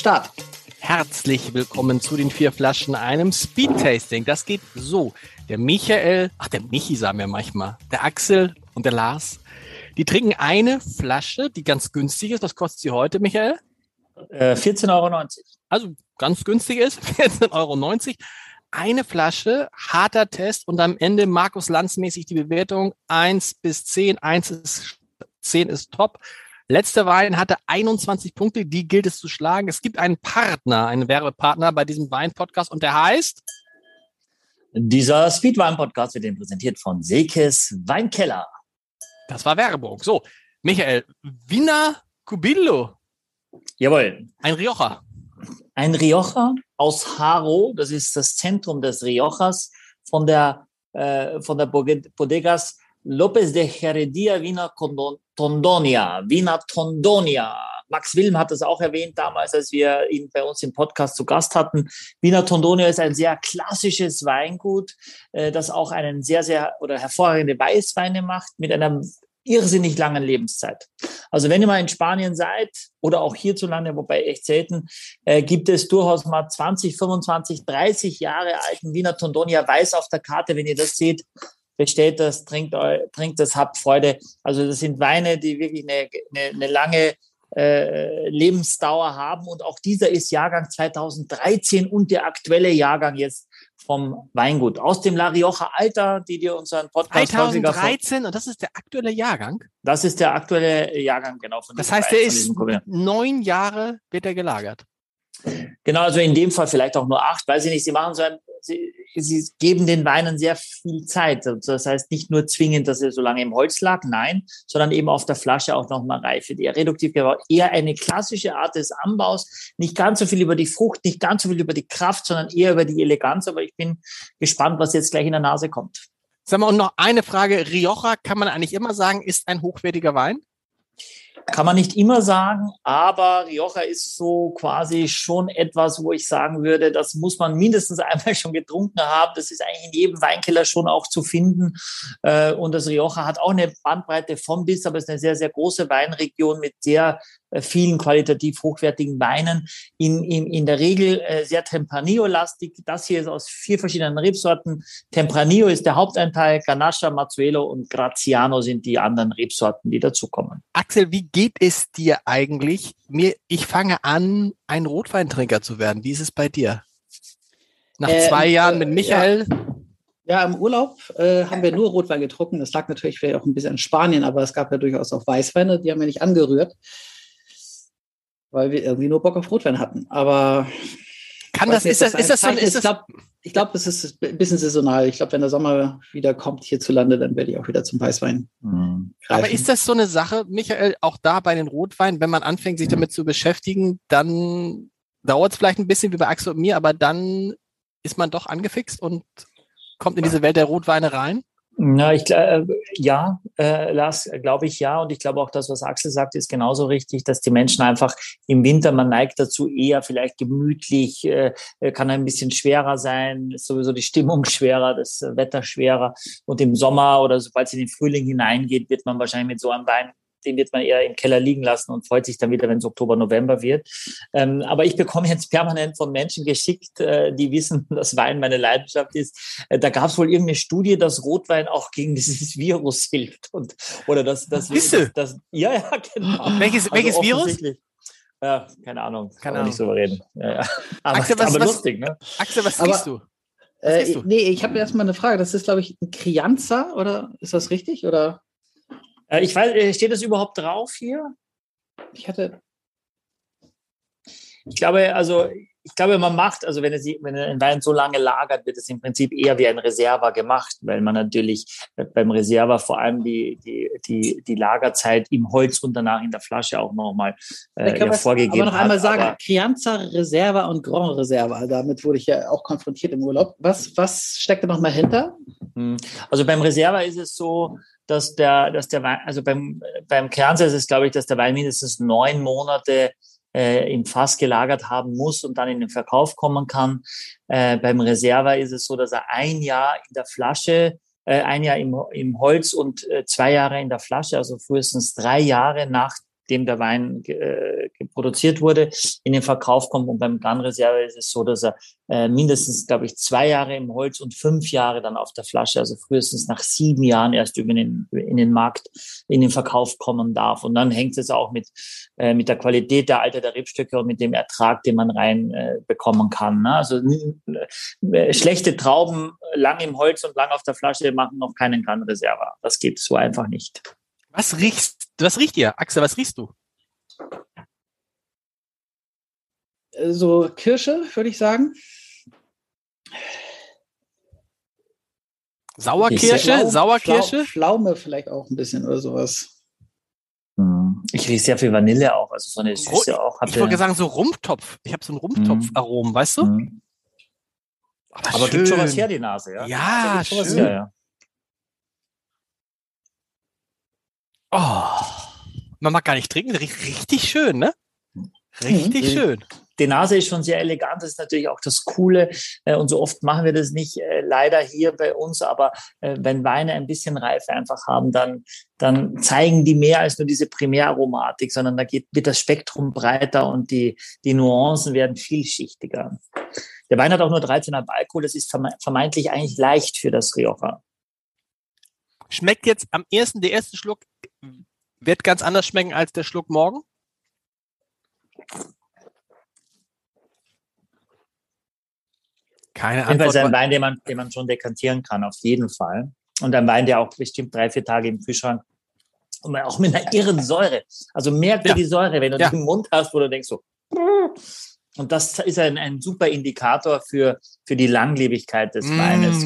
Start. Herzlich willkommen zu den vier Flaschen einem Speed Tasting. Das geht so. Der Michael, ach der Michi sagen wir manchmal, der Axel und der Lars, die trinken eine Flasche, die ganz günstig ist. Was kostet sie heute, Michael? Äh, 14,90 Euro. Also ganz günstig ist, 14,90 Euro. Eine Flasche, harter Test und am Ende Markus Lanz-mäßig die Bewertung 1 bis 10. 1 ist 10 ist top. Letzter Wein hatte 21 Punkte, die gilt es zu schlagen. Es gibt einen Partner, einen Werbepartner bei diesem Wein-Podcast und der heißt? Dieser Speedwein-Podcast wird Ihnen präsentiert von Sekes Weinkeller. Das war Werbung. So, Michael, Wiener Cubillo. Jawohl. Ein Rioja. Ein Rioja aus Haro, das ist das Zentrum des Riojas von der, äh, von der Bodegas López de Heredia Wiener Tondonia, Wiener Tondonia. Max Wilm hat das auch erwähnt damals, als wir ihn bei uns im Podcast zu Gast hatten. Wiener Tondonia ist ein sehr klassisches Weingut, äh, das auch einen sehr, sehr oder hervorragende Weißweine macht mit einer irrsinnig langen Lebenszeit. Also wenn ihr mal in Spanien seid oder auch hierzulande, wobei echt selten, äh, gibt es durchaus mal 20, 25, 30 Jahre alten Wiener Tondonia weiß auf der Karte. Wenn ihr das seht, bestellt das, trinkt, trinkt das, habt Freude. Also das sind Weine, die wirklich eine, eine, eine lange äh, Lebensdauer haben. Und auch dieser ist Jahrgang 2013 und der aktuelle Jahrgang jetzt vom Weingut aus dem La Rioja Alter, die dir unseren Podcast 2013 und das ist der aktuelle Jahrgang. Das ist der aktuelle Jahrgang genau. Von das heißt, der ist neun Jahre wird er gelagert. Genau, also in dem Fall vielleicht auch nur acht, weiß ich nicht. Sie machen so ein, sie, sie geben den Weinen sehr viel Zeit. Das heißt nicht nur zwingend, dass er so lange im Holz lag, nein, sondern eben auf der Flasche auch nochmal Reife. Die reduktiv eher eine klassische Art des Anbaus. Nicht ganz so viel über die Frucht, nicht ganz so viel über die Kraft, sondern eher über die Eleganz. Aber ich bin gespannt, was jetzt gleich in der Nase kommt. Sag mal, und noch eine Frage. Rioja kann man eigentlich immer sagen, ist ein hochwertiger Wein? Kann man nicht immer sagen, aber Rioja ist so quasi schon etwas, wo ich sagen würde, das muss man mindestens einmal schon getrunken haben. Das ist eigentlich in jedem Weinkeller schon auch zu finden. Äh, und das Rioja hat auch eine Bandbreite von bis, aber es ist eine sehr, sehr große Weinregion mit sehr vielen qualitativ hochwertigen Weinen. In, in, in der Regel äh, sehr Tempranillo-lastig. Das hier ist aus vier verschiedenen Rebsorten. Tempranillo ist der Haupteinteil, Ganascha, Mazzuelo und Graziano sind die anderen Rebsorten, die dazukommen. Axel, wie geht es dir eigentlich? Mir, ich fange an, ein Rotweintrinker zu werden. Wie ist es bei dir? Nach äh, zwei Jahren mit Michael? Ja. Ja, im Urlaub äh, haben wir nur Rotwein getrunken. Das lag natürlich vielleicht auch ein bisschen in Spanien, aber es gab ja durchaus auch Weißweine, die haben wir nicht angerührt weil wir irgendwie nur Bock auf Rotwein hatten. Aber kann das, ist das, ist das so, ist ich glaube, ich glaub, es ist ein bisschen saisonal. Ich glaube, wenn der Sommer wieder kommt hierzulande, dann werde ich auch wieder zum Weißwein mhm. Aber ist das so eine Sache, Michael, auch da bei den Rotweinen, wenn man anfängt, sich damit zu beschäftigen, dann dauert es vielleicht ein bisschen wie bei Axel und mir, aber dann ist man doch angefixt und kommt in diese Welt der Rotweine rein? Na, ich äh, ja, äh, Lars, glaube ich ja. Und ich glaube auch, das, was Axel sagt, ist genauso richtig, dass die Menschen einfach im Winter, man neigt dazu eher vielleicht gemütlich, äh, kann ein bisschen schwerer sein, ist sowieso die Stimmung schwerer, das Wetter schwerer. Und im Sommer oder sobald es in den Frühling hineingeht, wird man wahrscheinlich mit so einem Wein den wird man eher im Keller liegen lassen und freut sich dann wieder, wenn es Oktober, November wird. Ähm, aber ich bekomme jetzt permanent von Menschen geschickt, äh, die wissen, dass Wein meine Leidenschaft ist. Äh, da gab es wohl irgendeine Studie, dass Rotwein auch gegen dieses Virus hilft. Und, oder dass das, das, das, ja, ja, genau. Welches, also welches Virus? Ja, keine Ahnung. Kann man nicht so reden. Ja, ja. Aber, Axel, was, aber lustig, ne? Axel, was siehst du? Äh, nee, ich habe erstmal eine Frage. Das ist, glaube ich, ein Crianza, oder ist das richtig? Oder? Äh, ich weiß, äh, steht das überhaupt drauf hier? Ich hatte. Ich glaube, also ich glaube, man macht, also wenn, es, wenn ein Wein so lange lagert, wird es im Prinzip eher wie ein Reserva gemacht, weil man natürlich beim Reserva vor allem die, die, die, die Lagerzeit im Holz und danach in der Flasche auch nochmal äh, ja, vorgegeben hat. Aber noch einmal sagen, aber, Crianza, Reserva und Grand Reserva, damit wurde ich ja auch konfrontiert im Urlaub. Was, was steckt da nochmal hinter? Hm. Also beim Reserva ist es so, dass der, dass der Wein, also beim, beim Kernser ist es, glaube ich, dass der Wein mindestens neun Monate äh, im Fass gelagert haben muss und dann in den Verkauf kommen kann. Äh, beim Reserva ist es so, dass er ein Jahr in der Flasche, äh, ein Jahr im, im Holz und äh, zwei Jahre in der Flasche, also frühestens drei Jahre nach dem der Wein äh, produziert wurde, in den Verkauf kommt. Und beim Gran ist es so, dass er äh, mindestens, glaube ich, zwei Jahre im Holz und fünf Jahre dann auf der Flasche, also frühestens nach sieben Jahren erst über den, in den Markt, in den Verkauf kommen darf. Und dann hängt es auch mit, äh, mit der Qualität der Alter der Rebstöcke und mit dem Ertrag, den man rein äh, kann. Ne? Also äh, schlechte Trauben lang im Holz und lang auf der Flasche machen noch keinen Gran. Das geht so einfach nicht. Was riechst, was riecht ihr? Axel, was riechst du? So Kirsche, würde ich sagen. Sauerkirsche, Flau- Sauerkirsche. Flau- Pflaume vielleicht auch ein bisschen oder sowas. Hm. Ich rieche sehr viel Vanille auch, also so eine Süße auch. Ich wollte sagen, so Rumptopf. Ich habe so einen Rumptopf-Aromen, weißt du? Mhm. Aber gibt schon was her, die Nase, ja? Ja, Gibt schon was schön. her, ja. Oh, man mag gar nicht trinken. Richtig schön, ne? Richtig Mhm. schön. Die Nase ist schon sehr elegant, das ist natürlich auch das Coole. äh, Und so oft machen wir das nicht, äh, leider hier bei uns, aber äh, wenn Weine ein bisschen Reife einfach haben, dann, dann zeigen die mehr als nur diese Primäraromatik, sondern da geht, wird das Spektrum breiter und die, die Nuancen werden vielschichtiger. Der Wein hat auch nur 13,5 Alkohol, das ist verme- vermeintlich eigentlich leicht für das Rioja. Schmeckt jetzt am ersten, der erste Schluck wird ganz anders schmecken als der Schluck morgen? Keine Auf jeden Fall ist ein Antwort. Wein, den man, den man schon dekantieren kann, auf jeden Fall. Und ein Wein, der auch bestimmt drei, vier Tage im Kühlschrank und auch mit einer irren Säure. Also merkt Ja. dir die Säure, wenn du Ja. im Mund hast, wo du denkst so. Und das ist ein, ein super Indikator für, für die Langlebigkeit des Weines.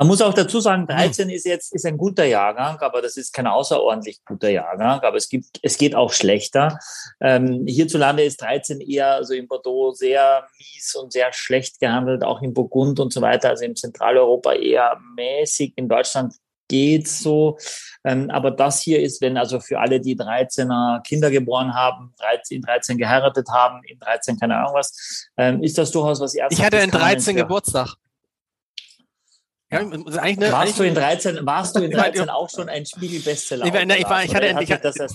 Man muss auch dazu sagen, 13 ist jetzt ist ein guter Jahrgang, aber das ist kein außerordentlich guter Jahrgang. Aber es gibt, es geht auch schlechter. Ähm, hierzulande ist 13 eher also in Bordeaux sehr mies und sehr schlecht gehandelt, auch in Burgund und so weiter. Also in Zentraleuropa eher mäßig. In Deutschland geht's so. Ähm, aber das hier ist, wenn also für alle, die 13er Kinder geboren haben, 13, in 13 geheiratet haben, in 13 keine Ahnung was, ähm, ist das durchaus was Ich Ernsthaftes. hatte in kann man 13 für- Geburtstag. Ja, eine, warst du in 13, warst du in Ich war- 13 auch schon ein Spiegel-Bestseller? Ich war- ich war- ich hatte- hat ich sich hatte-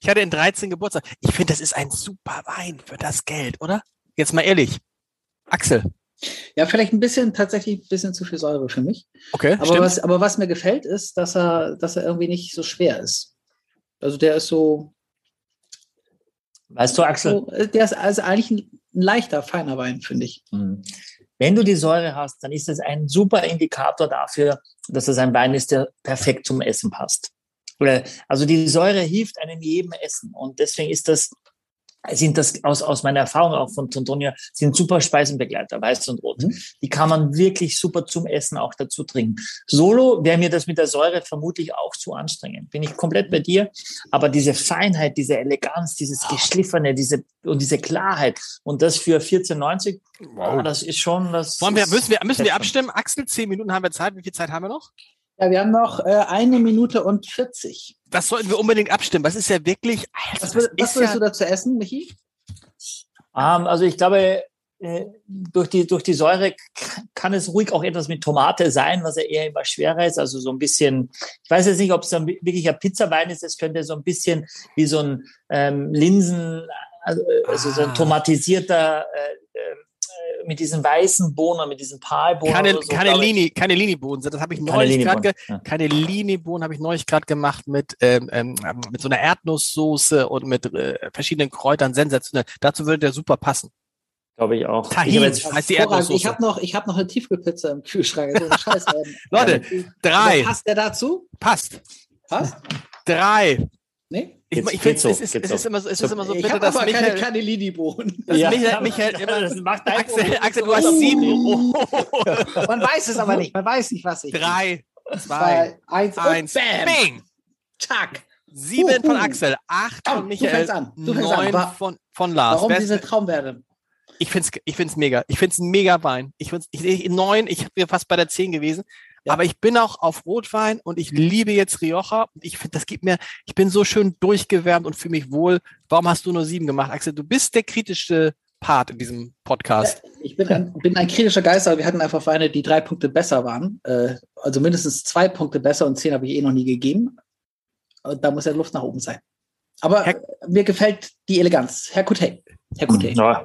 ich hatte in 13 Geburtstag. Ich finde, das ist ein super Wein für das Geld, oder? Jetzt mal ehrlich. Axel. Ja, vielleicht ein bisschen, tatsächlich ein bisschen zu viel Säure für mich. Okay, Aber was, aber was mir gefällt, ist, dass er, dass er irgendwie nicht so schwer ist. Also der ist so, Weißt du, Axel, so äh, der ist also eigentlich ein, ein leichter, feiner Wein, finde ich. Mhm. Wenn du die Säure hast, dann ist es ein super Indikator dafür, dass es ein Wein ist, der perfekt zum Essen passt. Also die Säure hilft einem jedem Essen und deswegen ist das sind das aus, aus meiner Erfahrung auch von Tontonia, sind super Speisenbegleiter, weiß und rot. Mhm. Die kann man wirklich super zum Essen auch dazu trinken. Solo wäre mir das mit der Säure vermutlich auch zu anstrengend. Bin ich komplett bei dir. Aber diese Feinheit, diese Eleganz, dieses Geschliffene, diese, und diese Klarheit und das für 14,90, Wow. ah, das ist schon das. Wollen wir, müssen wir, müssen wir abstimmen? Axel, 10 Minuten haben wir Zeit. Wie viel Zeit haben wir noch? Ja, wir haben noch äh, eine Minute und 40. Das sollten wir unbedingt abstimmen. Das ist ja wirklich. Alter, Was, was ist willst ja, du dazu essen, Michi? Ähm, also ich glaube, äh, durch die, durch die Säure kann es ruhig auch etwas mit Tomate sein, was ja eher immer schwerer ist. Also so ein bisschen, ich weiß jetzt nicht, ob es dann wirklich ein Pizzawein ist. Es könnte so ein bisschen wie so ein ähm, Linsen, also, also so Ah. ein tomatisierter äh, äh, mit diesen weißen Bohnen, mit diesen Palbohnen. keine, so, keine. Linie, keine Liniebohnen. Das habe ich Keine neulich gerade ja. keine Liniebohnen habe ich neulich gerade gemacht mit ähm, ähm, mit so einer Erdnusssoße und mit äh, verschiedenen Kräutern sensationell. Dazu würde der super passen. Glaube ich auch. Tahin. Ich habe jetzt, heißt die. Erdnusssoße. Ich habe noch, ich hab noch eine Tiefkühlpizza im Kühlschrank. So eine Scheiße. Leute, drei. Passt der dazu? Passt. Passt? Drei. Nee? Ich, ich finde, so, es ist, es so. ist immer so, es ist immer so ich bitte, habe dass aber Michael, keine, dass Ja. Michael, Michael immer, das macht dein Axel, Axel, so du hast groß. sieben. Man weiß es aber nicht. Man weiß nicht, was ich. Drei, zwei, zwei, eins, eins, und bam. bing. Tack. Sieben von Huhu. Axel, acht von du Michael, fängst an. Du fängst an. neun von, von Lars. Warum Wer ist- diese Traumwerte? Ich find's, ich find's mega. Ich find's ein mega Wein. Ich find's, ich, ich, neun, ich bin fast bei der zehn gewesen. Ja. Aber ich bin auch auf Rotwein und ich liebe jetzt Rioja. Und ich finde, das gibt mir, ich bin so schön durchgewärmt und fühle mich wohl. Warum hast du nur sieben gemacht, Axel? Du bist der kritischste Part in diesem Podcast. Ich bin ein, bin ein kritischer Geist, aber wir hatten einfach Weine, die drei Punkte besser waren. Äh, also mindestens zwei Punkte besser und zehn habe ich eh noch nie gegeben. Und da muss ja Luft nach oben sein. Aber Herr mir gefällt die Eleganz. Herr Coutet. Herr Coutet. Ja.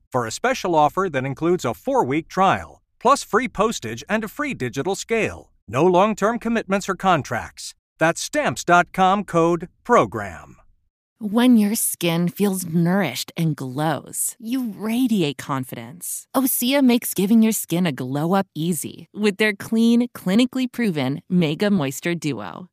for a special offer that includes a four week trial, plus free postage and a free digital scale. No long term commitments or contracts. That's stamps.com code PROGRAM. When your skin feels nourished and glows, you radiate confidence. Osea makes giving your skin a glow up easy with their clean, clinically proven Mega Moisture Duo.